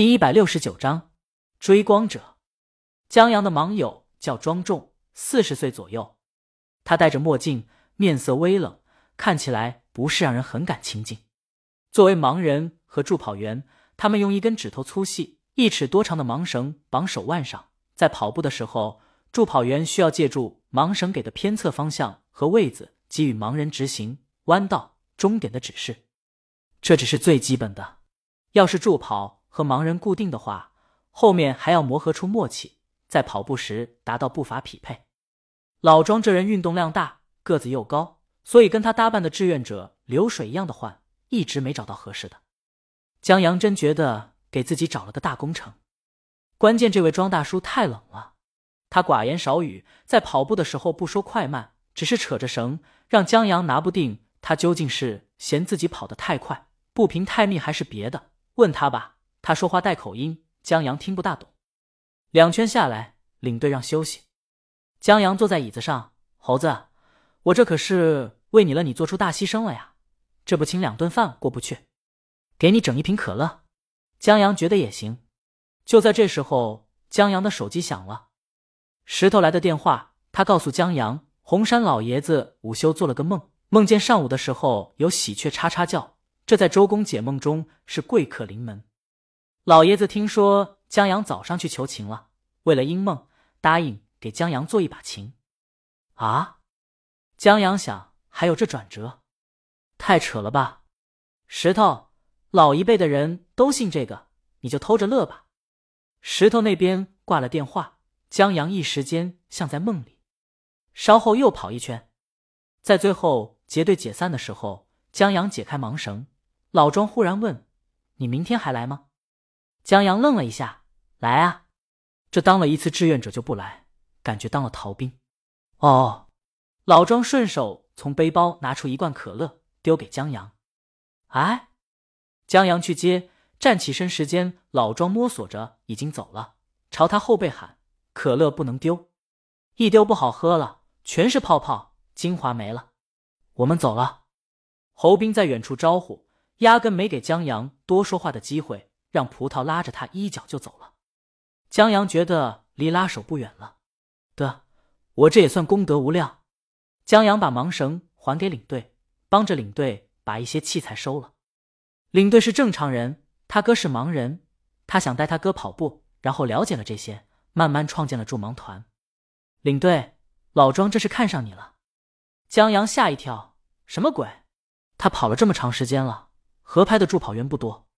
第一百六十九章，追光者。江阳的盲友叫庄重，四十岁左右。他戴着墨镜，面色微冷，看起来不是让人很感亲近。作为盲人和助跑员，他们用一根指头粗细、一尺多长的盲绳绑手腕上，在跑步的时候，助跑员需要借助盲绳给的偏侧方向和位子，给予盲人直行、弯道、终点的指示。这只是最基本的，要是助跑。和盲人固定的话，后面还要磨合出默契，在跑步时达到步伐匹配。老庄这人运动量大，个子又高，所以跟他搭伴的志愿者流水一样的换，一直没找到合适的。江阳真觉得给自己找了个大工程。关键这位庄大叔太冷了，他寡言少语，在跑步的时候不说快慢，只是扯着绳，让江阳拿不定他究竟是嫌自己跑得太快，步频太密，还是别的。问他吧。他说话带口音，江阳听不大懂。两圈下来，领队让休息。江阳坐在椅子上，猴子，我这可是为你了，你做出大牺牲了呀！这不请两顿饭过不去，给你整一瓶可乐。江阳觉得也行。就在这时候，江阳的手机响了，石头来的电话。他告诉江阳，红山老爷子午休做了个梦，梦见上午的时候有喜鹊叉叉叫，这在周公解梦中是贵客临门。老爷子听说江阳早上去求情了，为了应梦，答应给江阳做一把琴。啊！江阳想，还有这转折，太扯了吧！石头，老一辈的人都信这个，你就偷着乐吧。石头那边挂了电话，江阳一时间像在梦里。稍后又跑一圈，在最后结队解散的时候，江阳解开盲绳，老庄忽然问：“你明天还来吗？”江阳愣了一下，来啊！这当了一次志愿者就不来，感觉当了逃兵。哦，老庄顺手从背包拿出一罐可乐，丢给江阳。哎，江阳去接，站起身时间，老庄摸索着已经走了，朝他后背喊：“可乐不能丢，一丢不好喝了，全是泡泡，精华没了。”我们走了。侯斌在远处招呼，压根没给江阳多说话的机会。让葡萄拉着他衣角就走了，江阳觉得离拉手不远了。得，我这也算功德无量。江阳把盲绳还给领队，帮着领队把一些器材收了。领队是正常人，他哥是盲人，他想带他哥跑步，然后了解了这些，慢慢创建了助盲团。领队，老庄这是看上你了。江阳吓一跳，什么鬼？他跑了这么长时间了，合拍的助跑员不多。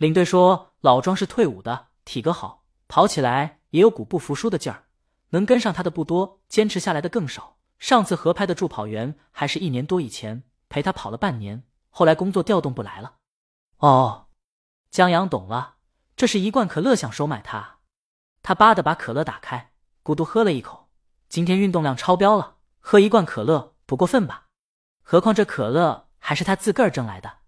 领队说：“老庄是退伍的，体格好，跑起来也有股不服输的劲儿。能跟上他的不多，坚持下来的更少。上次合拍的助跑员还是一年多以前，陪他跑了半年，后来工作调动不来了。”哦，江阳懂了，这是一罐可乐想收买他。他吧的把可乐打开，咕嘟喝了一口。今天运动量超标了，喝一罐可乐不过分吧？何况这可乐还是他自个儿挣来的。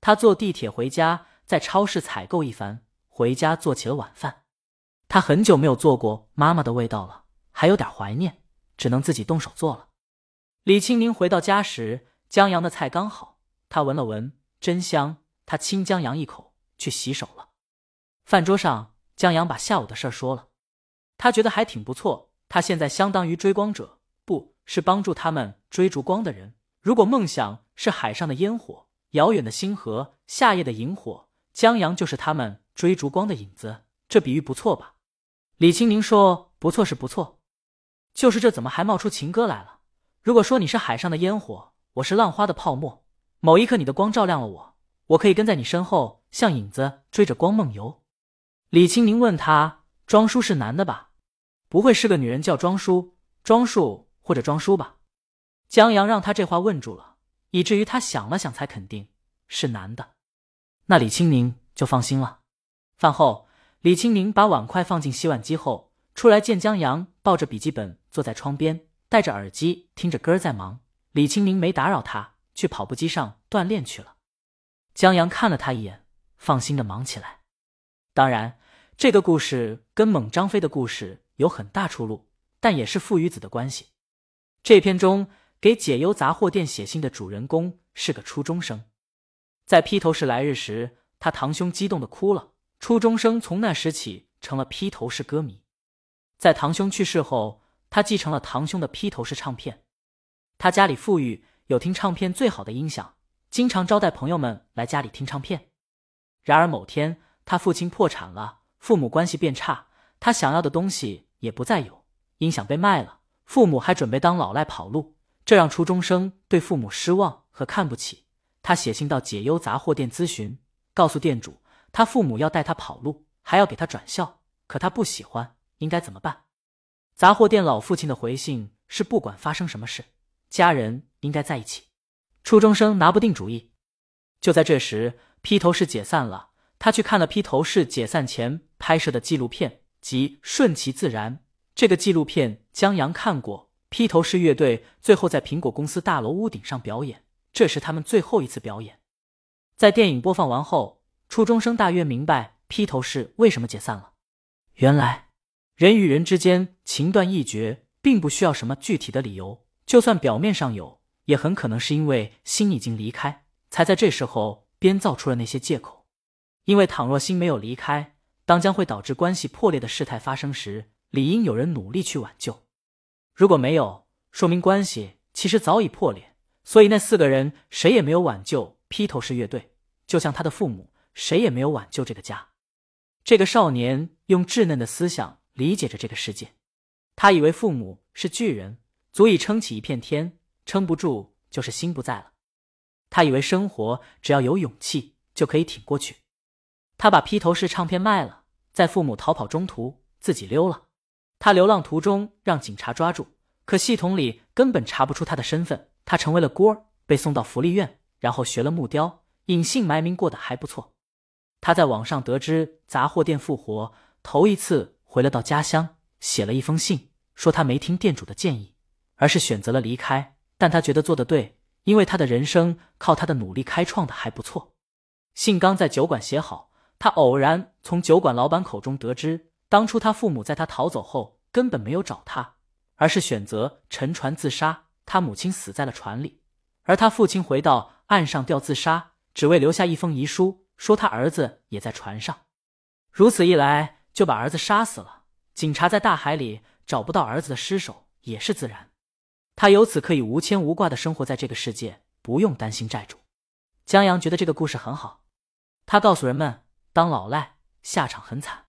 他坐地铁回家。在超市采购一番，回家做起了晚饭。他很久没有做过妈妈的味道了，还有点怀念，只能自己动手做了。李清宁回到家时，江阳的菜刚好，他闻了闻，真香。他亲江阳一口，去洗手了。饭桌上，江阳把下午的事说了，他觉得还挺不错。他现在相当于追光者，不是帮助他们追逐光的人。如果梦想是海上的烟火，遥远的星河，夏夜的萤火。江阳就是他们追逐光的影子，这比喻不错吧？李青宁说：“不错是不错，就是这怎么还冒出情歌来了？如果说你是海上的烟火，我是浪花的泡沫，某一刻你的光照亮了我，我可以跟在你身后，像影子追着光梦游。”李青宁问他：“庄叔是男的吧？不会是个女人叫庄叔、庄树或者庄叔吧？”江阳让他这话问住了，以至于他想了想才肯定是男的。那李青宁就放心了。饭后，李青宁把碗筷放进洗碗机后，出来见江阳抱着笔记本坐在窗边，戴着耳机听着歌在忙。李青宁没打扰他，去跑步机上锻炼去了。江阳看了他一眼，放心的忙起来。当然，这个故事跟猛张飞的故事有很大出入，但也是父与子的关系。这篇中给解忧杂货店写信的主人公是个初中生。在披头士来日时，他堂兄激动的哭了，初中生从那时起成了披头士歌迷。在堂兄去世后，他继承了堂兄的披头士唱片。他家里富裕，有听唱片最好的音响，经常招待朋友们来家里听唱片。然而某天，他父亲破产了，父母关系变差，他想要的东西也不再有，音响被卖了，父母还准备当老赖跑路，这让初中生对父母失望和看不起。他写信到解忧杂货店咨询，告诉店主，他父母要带他跑路，还要给他转校，可他不喜欢，应该怎么办？杂货店老父亲的回信是：不管发生什么事，家人应该在一起。初中生拿不定主意。就在这时，披头士解散了。他去看了披头士解散前拍摄的纪录片，即《顺其自然》。这个纪录片江阳看过。披头士乐队最后在苹果公司大楼屋顶上表演，这是他们最后一次表演。在电影播放完后，初中生大约明白披头士为什么解散了。原来，人与人之间情断意绝，并不需要什么具体的理由，就算表面上有，也很可能是因为心已经离开，才在这时候编造出了那些借口。因为倘若心没有离开，当将会导致关系破裂的事态发生时，理应有人努力去挽救。如果没有，说明关系其实早已破裂。所以那四个人谁也没有挽救披头士乐队，就像他的父母，谁也没有挽救这个家。这个少年用稚嫩的思想理解着这个世界，他以为父母是巨人，足以撑起一片天，撑不住就是心不在了。他以为生活只要有勇气就可以挺过去。他把披头士唱片卖了，在父母逃跑中途自己溜了。他流浪途中让警察抓住，可系统里根本查不出他的身份。他成为了孤儿，被送到福利院，然后学了木雕，隐姓埋名过得还不错。他在网上得知杂货店复活，头一次回了到家乡，写了一封信，说他没听店主的建议，而是选择了离开。但他觉得做的对，因为他的人生靠他的努力开创的还不错。信刚在酒馆写好。他偶然从酒馆老板口中得知，当初他父母在他逃走后根本没有找他，而是选择沉船自杀。他母亲死在了船里，而他父亲回到岸上吊自杀，只为留下一封遗书，说他儿子也在船上。如此一来，就把儿子杀死了。警察在大海里找不到儿子的尸首也是自然，他由此可以无牵无挂的生活在这个世界，不用担心债主。江阳觉得这个故事很好，他告诉人们。当老赖下场很惨。